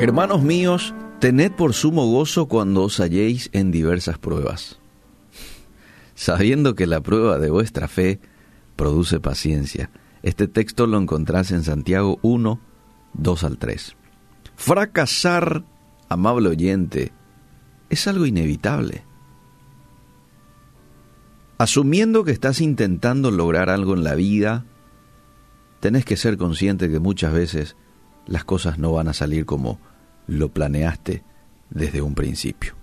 Hermanos míos, tened por sumo gozo cuando os halléis en diversas pruebas, sabiendo que la prueba de vuestra fe produce paciencia. Este texto lo encontrás en Santiago 1, 2 al 3. Fracasar, amable oyente, es algo inevitable. Asumiendo que estás intentando lograr algo en la vida, tenés que ser consciente que muchas veces las cosas no van a salir como lo planeaste desde un principio.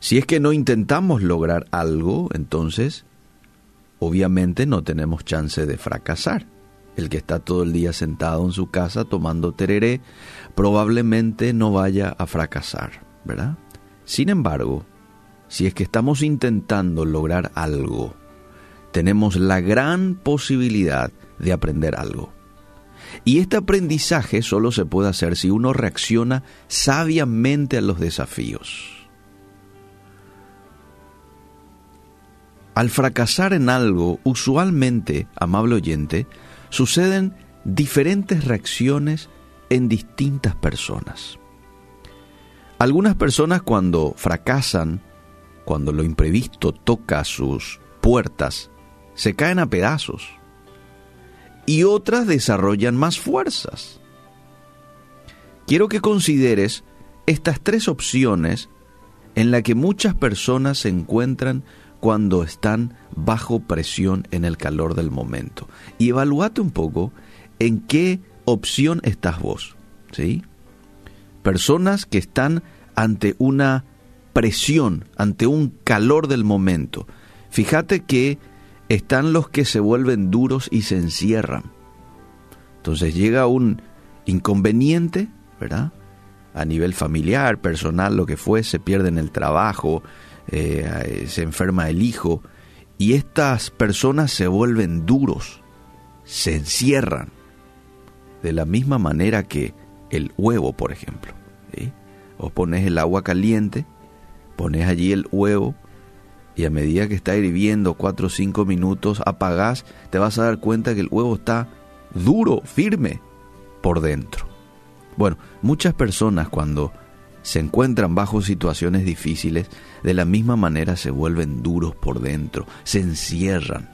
Si es que no intentamos lograr algo, entonces obviamente no tenemos chance de fracasar. El que está todo el día sentado en su casa tomando tereré probablemente no vaya a fracasar, ¿verdad? Sin embargo, si es que estamos intentando lograr algo, tenemos la gran posibilidad de aprender algo. Y este aprendizaje solo se puede hacer si uno reacciona sabiamente a los desafíos. Al fracasar en algo, usualmente, amable oyente, suceden diferentes reacciones en distintas personas. Algunas personas cuando fracasan, cuando lo imprevisto toca sus puertas, se caen a pedazos y otras desarrollan más fuerzas. Quiero que consideres estas tres opciones en las que muchas personas se encuentran cuando están bajo presión en el calor del momento. Y evalúate un poco en qué opción estás vos. ¿sí? Personas que están ante una presión, ante un calor del momento. Fíjate que están los que se vuelven duros y se encierran. Entonces llega un inconveniente, ¿verdad? A nivel familiar, personal, lo que fuese, pierden el trabajo, eh, se enferma el hijo, y estas personas se vuelven duros, se encierran, de la misma manera que el huevo, por ejemplo. ¿sí? Vos pones el agua caliente, pones allí el huevo, y a medida que está hirviendo 4 o 5 minutos, apagás, te vas a dar cuenta que el huevo está duro, firme por dentro. Bueno, muchas personas cuando se encuentran bajo situaciones difíciles, de la misma manera se vuelven duros por dentro, se encierran.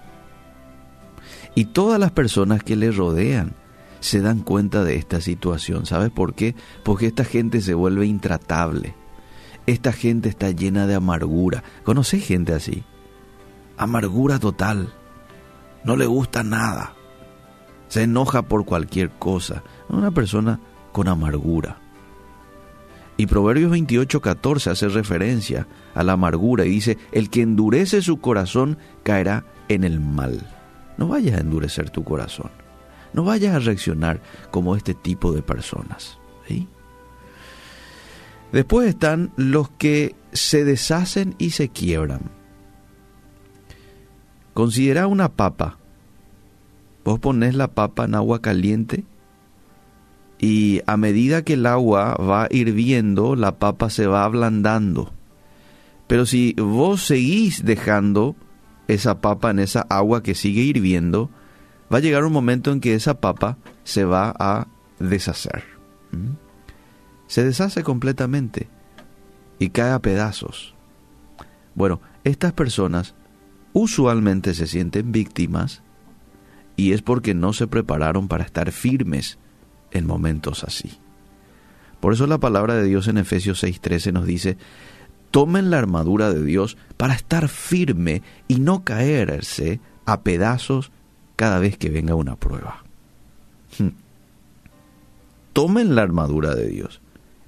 Y todas las personas que le rodean se dan cuenta de esta situación. ¿Sabes por qué? Porque esta gente se vuelve intratable esta gente está llena de amargura. ¿Conoces gente así? Amargura total. No le gusta nada. Se enoja por cualquier cosa. Una persona con amargura. Y Proverbios 28, 14 hace referencia a la amargura y dice, el que endurece su corazón caerá en el mal. No vayas a endurecer tu corazón. No vayas a reaccionar como este tipo de personas. ¿sí? Después están los que se deshacen y se quiebran. Considera una papa. Vos pones la papa en agua caliente y a medida que el agua va hirviendo, la papa se va ablandando. Pero si vos seguís dejando esa papa en esa agua que sigue hirviendo, va a llegar un momento en que esa papa se va a deshacer. ¿Mm? Se deshace completamente y cae a pedazos. Bueno, estas personas usualmente se sienten víctimas y es porque no se prepararon para estar firmes en momentos así. Por eso la palabra de Dios en Efesios 6:13 nos dice, tomen la armadura de Dios para estar firme y no caerse a pedazos cada vez que venga una prueba. Hmm. Tomen la armadura de Dios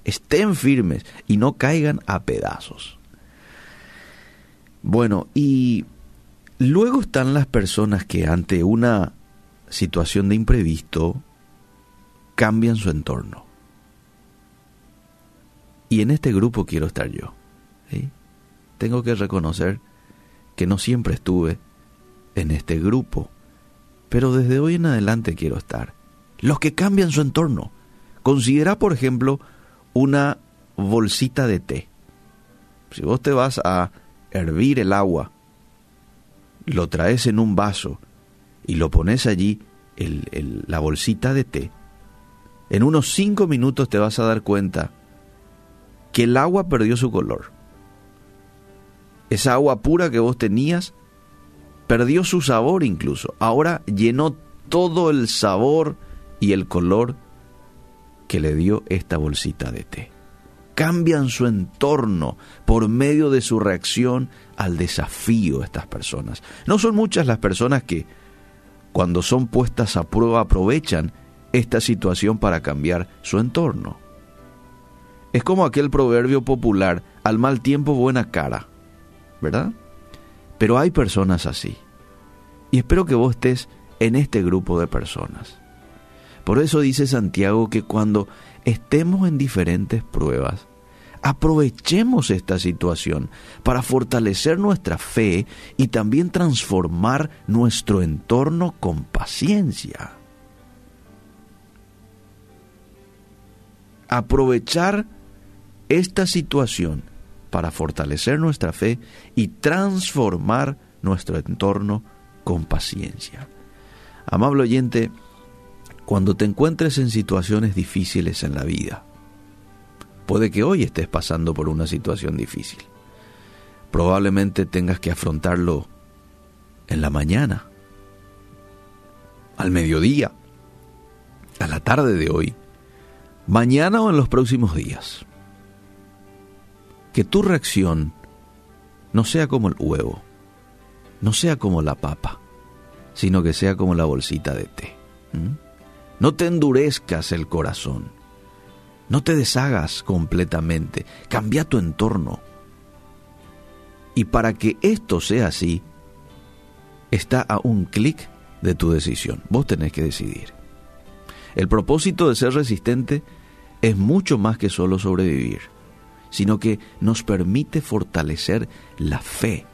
estén firmes y no caigan a pedazos. Bueno, y luego están las personas que ante una situación de imprevisto cambian su entorno. Y en este grupo quiero estar yo. Tengo que reconocer que no siempre estuve en este grupo, pero desde hoy en adelante quiero estar. Los que cambian su entorno. Considera, por ejemplo, una bolsita de té. Si vos te vas a hervir el agua, lo traes en un vaso y lo pones allí, la bolsita de té, en unos cinco minutos te vas a dar cuenta que el agua perdió su color. Esa agua pura que vos tenías perdió su sabor incluso. Ahora llenó todo el sabor y el color que le dio esta bolsita de té. Cambian su entorno por medio de su reacción al desafío de estas personas. No son muchas las personas que, cuando son puestas a prueba, aprovechan esta situación para cambiar su entorno. Es como aquel proverbio popular, al mal tiempo buena cara, ¿verdad? Pero hay personas así. Y espero que vos estés en este grupo de personas. Por eso dice Santiago que cuando estemos en diferentes pruebas, aprovechemos esta situación para fortalecer nuestra fe y también transformar nuestro entorno con paciencia. Aprovechar esta situación para fortalecer nuestra fe y transformar nuestro entorno con paciencia. Amable oyente, cuando te encuentres en situaciones difíciles en la vida, puede que hoy estés pasando por una situación difícil. Probablemente tengas que afrontarlo en la mañana, al mediodía, a la tarde de hoy, mañana o en los próximos días que tu reacción no sea como el huevo, no sea como la papa, sino que sea como la bolsita de té. No te endurezcas el corazón, no te deshagas completamente, cambia tu entorno. Y para que esto sea así, está a un clic de tu decisión. Vos tenés que decidir. El propósito de ser resistente es mucho más que solo sobrevivir sino que nos permite fortalecer la fe,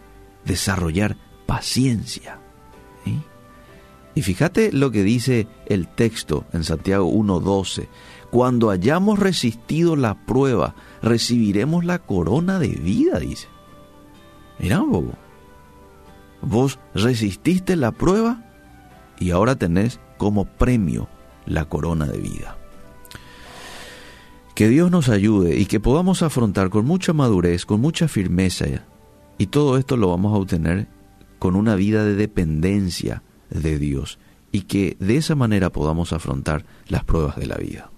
desarrollar paciencia. Y fíjate lo que dice el texto en Santiago 1.12. Cuando hayamos resistido la prueba, recibiremos la corona de vida, dice. Mira un Vos resististe la prueba y ahora tenés como premio la corona de vida. Que Dios nos ayude y que podamos afrontar con mucha madurez, con mucha firmeza, y todo esto lo vamos a obtener con una vida de dependencia de Dios y que de esa manera podamos afrontar las pruebas de la vida.